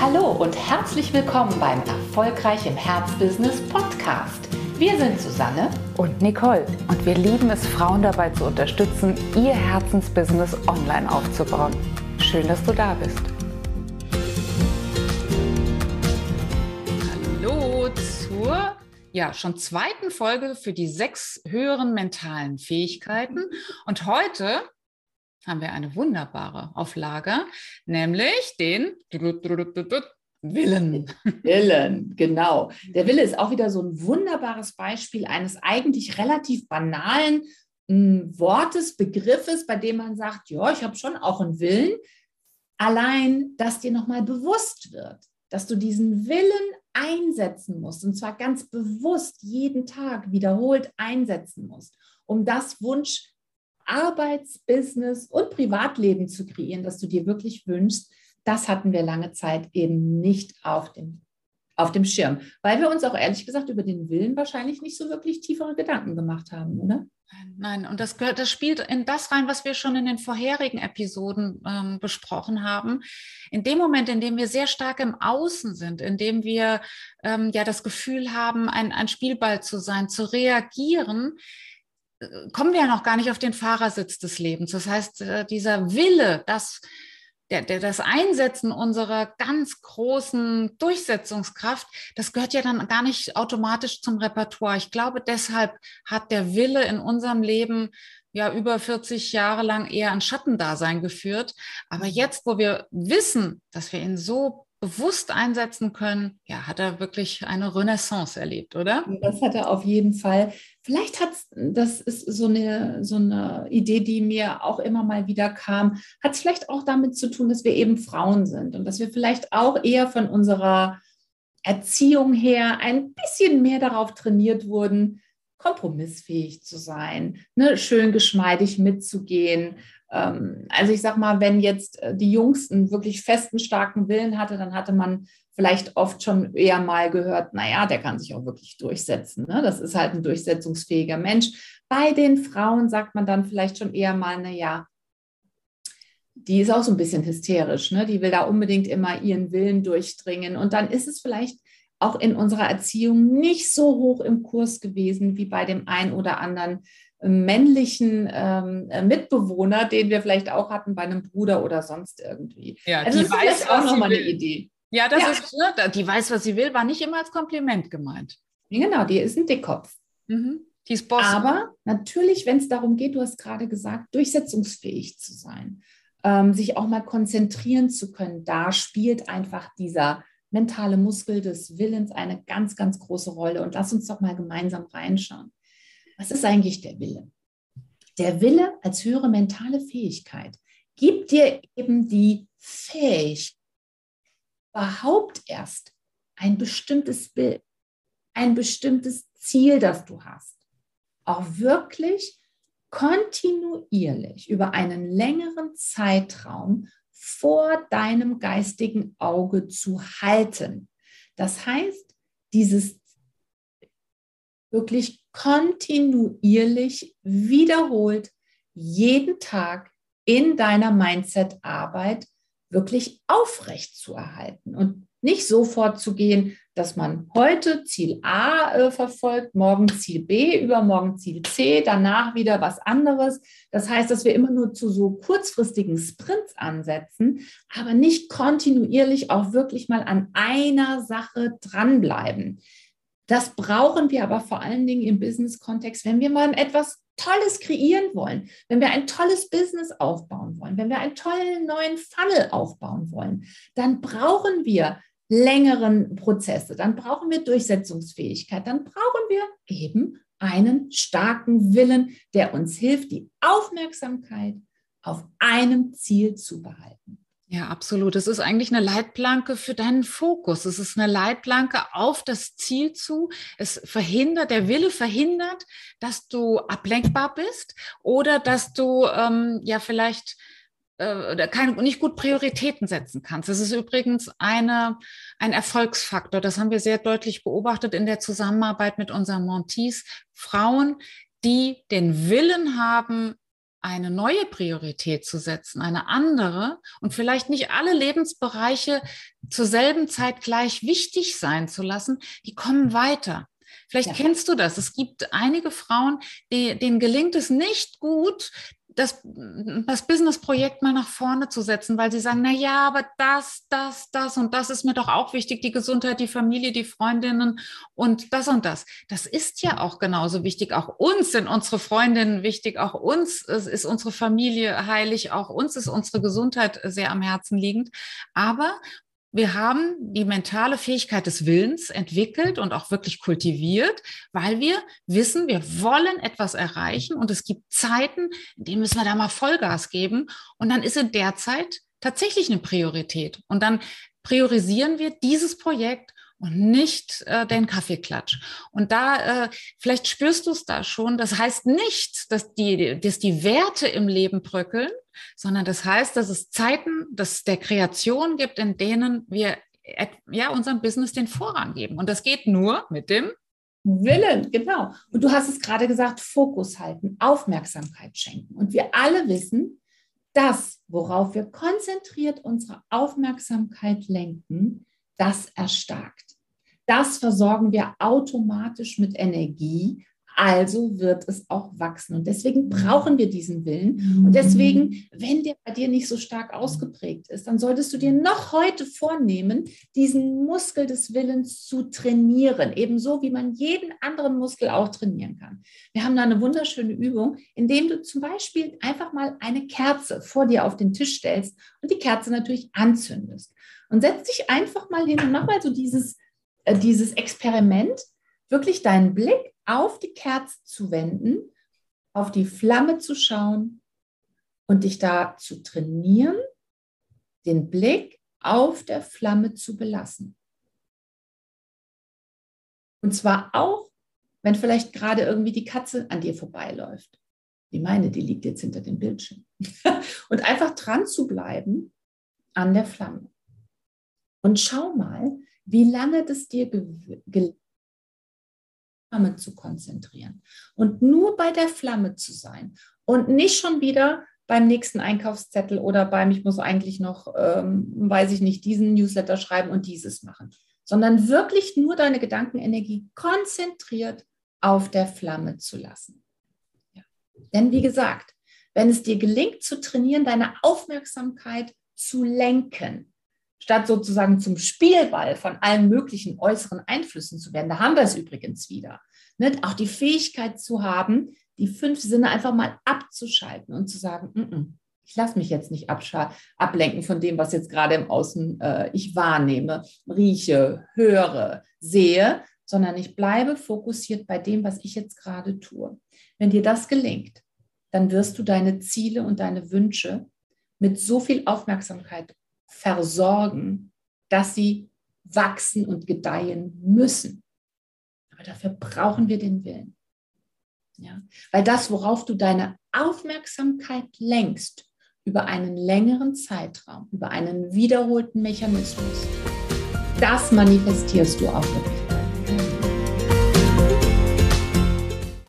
Hallo und herzlich willkommen beim Erfolgreich im Herzbusiness Podcast. Wir sind Susanne und Nicole und wir lieben es, Frauen dabei zu unterstützen, ihr Herzensbusiness online aufzubauen. Schön, dass du da bist. Hallo zur ja, schon zweiten Folge für die sechs höheren mentalen Fähigkeiten. Und heute haben wir eine wunderbare Auflage, nämlich den Willen. Willen, genau. Der Wille ist auch wieder so ein wunderbares Beispiel eines eigentlich relativ banalen hm, Wortes, Begriffes, bei dem man sagt, ja, ich habe schon auch einen Willen. Allein, dass dir nochmal bewusst wird, dass du diesen Willen einsetzen musst, und zwar ganz bewusst jeden Tag wiederholt einsetzen musst, um das Wunsch Arbeits-, Business- und Privatleben zu kreieren, das du dir wirklich wünschst, das hatten wir lange Zeit eben nicht auf dem, auf dem Schirm, weil wir uns auch ehrlich gesagt über den Willen wahrscheinlich nicht so wirklich tiefere Gedanken gemacht haben, oder? Nein, und das gehört, das spielt in das rein, was wir schon in den vorherigen Episoden ähm, besprochen haben. In dem Moment, in dem wir sehr stark im Außen sind, in dem wir ähm, ja das Gefühl haben, ein, ein Spielball zu sein, zu reagieren, kommen wir ja noch gar nicht auf den Fahrersitz des Lebens. Das heißt, äh, dieser Wille, das, der, der, das Einsetzen unserer ganz großen Durchsetzungskraft, das gehört ja dann gar nicht automatisch zum Repertoire. Ich glaube, deshalb hat der Wille in unserem Leben ja über 40 Jahre lang eher ein Schattendasein geführt. Aber jetzt, wo wir wissen, dass wir ihn so bewusst einsetzen können, ja, hat er wirklich eine Renaissance erlebt, oder? Das hat er auf jeden Fall. Vielleicht hat das ist so eine, so eine Idee, die mir auch immer mal wieder kam, hat es vielleicht auch damit zu tun, dass wir eben Frauen sind und dass wir vielleicht auch eher von unserer Erziehung her ein bisschen mehr darauf trainiert wurden, kompromissfähig zu sein, ne, schön geschmeidig mitzugehen, ähm, also ich sag mal, wenn jetzt äh, die Jungs einen wirklich festen, starken Willen hatte, dann hatte man vielleicht oft schon eher mal gehört, naja, der kann sich auch wirklich durchsetzen. Ne? Das ist halt ein durchsetzungsfähiger Mensch. Bei den Frauen sagt man dann vielleicht schon eher mal, naja, die ist auch so ein bisschen hysterisch, ne? die will da unbedingt immer ihren Willen durchdringen. Und dann ist es vielleicht auch in unserer Erziehung nicht so hoch im Kurs gewesen wie bei dem einen oder anderen männlichen ähm, äh, Mitbewohner, den wir vielleicht auch hatten bei einem Bruder oder sonst irgendwie. Ja, also die weiß auch nochmal eine Idee. Ja, das ja. ist, ne, die weiß, was sie will, war nicht immer als Kompliment gemeint. Genau, die ist ein Dickkopf. Mhm. Die ist Boss. Aber natürlich, wenn es darum geht, du hast gerade gesagt, durchsetzungsfähig zu sein, ähm, sich auch mal konzentrieren zu können, da spielt einfach dieser mentale Muskel des Willens eine ganz, ganz große Rolle. Und lass uns doch mal gemeinsam reinschauen. Was ist eigentlich der Wille? Der Wille als höhere mentale Fähigkeit gibt dir eben die Fähigkeit, überhaupt erst ein bestimmtes Bild, ein bestimmtes Ziel, das du hast, auch wirklich kontinuierlich über einen längeren Zeitraum vor deinem geistigen Auge zu halten. Das heißt, dieses wirklich kontinuierlich wiederholt jeden Tag in deiner Mindset-Arbeit wirklich aufrecht zu erhalten und nicht sofort zu gehen, dass man heute Ziel A äh, verfolgt, morgen Ziel B, übermorgen Ziel C, danach wieder was anderes. Das heißt, dass wir immer nur zu so kurzfristigen Sprints ansetzen, aber nicht kontinuierlich auch wirklich mal an einer Sache dranbleiben. Das brauchen wir aber vor allen Dingen im Business-Kontext, wenn wir mal etwas Tolles kreieren wollen, wenn wir ein tolles Business aufbauen wollen, wenn wir einen tollen neuen Funnel aufbauen wollen, dann brauchen wir längeren Prozesse, dann brauchen wir Durchsetzungsfähigkeit, dann brauchen wir eben einen starken Willen, der uns hilft, die Aufmerksamkeit auf einem Ziel zu behalten. Ja, absolut. Es ist eigentlich eine Leitplanke für deinen Fokus. Es ist eine Leitplanke auf das Ziel zu. Es verhindert, der Wille verhindert, dass du ablenkbar bist oder dass du ähm, ja vielleicht äh, keine, nicht gut Prioritäten setzen kannst. Das ist übrigens eine, ein Erfolgsfaktor. Das haben wir sehr deutlich beobachtet in der Zusammenarbeit mit unseren Montees. Frauen, die den Willen haben, eine neue Priorität zu setzen, eine andere und vielleicht nicht alle Lebensbereiche zur selben Zeit gleich wichtig sein zu lassen, die kommen weiter. Vielleicht ja. kennst du das. Es gibt einige Frauen, die, denen gelingt es nicht gut, das, das Business-Projekt mal nach vorne zu setzen, weil sie sagen, na ja, aber das, das, das und das ist mir doch auch wichtig, die Gesundheit, die Familie, die Freundinnen und das und das. Das ist ja auch genauso wichtig. Auch uns sind unsere Freundinnen wichtig, auch uns ist unsere Familie heilig, auch uns ist unsere Gesundheit sehr am Herzen liegend. Aber wir haben die mentale Fähigkeit des Willens entwickelt und auch wirklich kultiviert, weil wir wissen, wir wollen etwas erreichen und es gibt Zeiten, in denen müssen wir da mal Vollgas geben. Und dann ist in der Zeit tatsächlich eine Priorität. Und dann priorisieren wir dieses Projekt und nicht äh, den Kaffeeklatsch. Und da, äh, vielleicht spürst du es da schon, das heißt nicht, dass die, dass die Werte im Leben bröckeln, sondern das heißt, dass es Zeiten dass der Kreation gibt, in denen wir ja unserem Business den Vorrang geben. Und das geht nur mit dem Willen, genau. Und du hast es gerade gesagt, Fokus halten, Aufmerksamkeit schenken. Und wir alle wissen, das, worauf wir konzentriert unsere Aufmerksamkeit lenken, das erstarkt. Das versorgen wir automatisch mit Energie, also wird es auch wachsen. Und deswegen brauchen wir diesen Willen. Und deswegen, wenn der bei dir nicht so stark ausgeprägt ist, dann solltest du dir noch heute vornehmen, diesen Muskel des Willens zu trainieren. Ebenso wie man jeden anderen Muskel auch trainieren kann. Wir haben da eine wunderschöne Übung, indem du zum Beispiel einfach mal eine Kerze vor dir auf den Tisch stellst und die Kerze natürlich anzündest. Und setz dich einfach mal hin und mach mal so dieses, äh, dieses Experiment, wirklich deinen Blick auf die Kerze zu wenden, auf die Flamme zu schauen und dich da zu trainieren, den Blick auf der Flamme zu belassen. Und zwar auch, wenn vielleicht gerade irgendwie die Katze an dir vorbeiläuft. Die meine, die liegt jetzt hinter dem Bildschirm. und einfach dran zu bleiben an der Flamme. Und schau mal, wie lange das dir gelingt, Flamme zu konzentrieren und nur bei der Flamme zu sein und nicht schon wieder beim nächsten Einkaufszettel oder beim, ich muss eigentlich noch, ähm, weiß ich nicht, diesen Newsletter schreiben und dieses machen, sondern wirklich nur deine Gedankenenergie konzentriert auf der Flamme zu lassen. Ja. Denn wie gesagt, wenn es dir gelingt zu trainieren, deine Aufmerksamkeit zu lenken, statt sozusagen zum Spielball von allen möglichen äußeren Einflüssen zu werden. Da haben wir es übrigens wieder. Ne? Auch die Fähigkeit zu haben, die fünf Sinne einfach mal abzuschalten und zu sagen, N -n, ich lasse mich jetzt nicht ablenken von dem, was jetzt gerade im Außen äh, ich wahrnehme, rieche, höre, sehe, sondern ich bleibe fokussiert bei dem, was ich jetzt gerade tue. Wenn dir das gelingt, dann wirst du deine Ziele und deine Wünsche mit so viel Aufmerksamkeit versorgen, dass sie wachsen und gedeihen müssen. Aber dafür brauchen wir den Willen. Ja? Weil das, worauf du deine Aufmerksamkeit lenkst, über einen längeren Zeitraum, über einen wiederholten Mechanismus, das manifestierst du auch wirklich.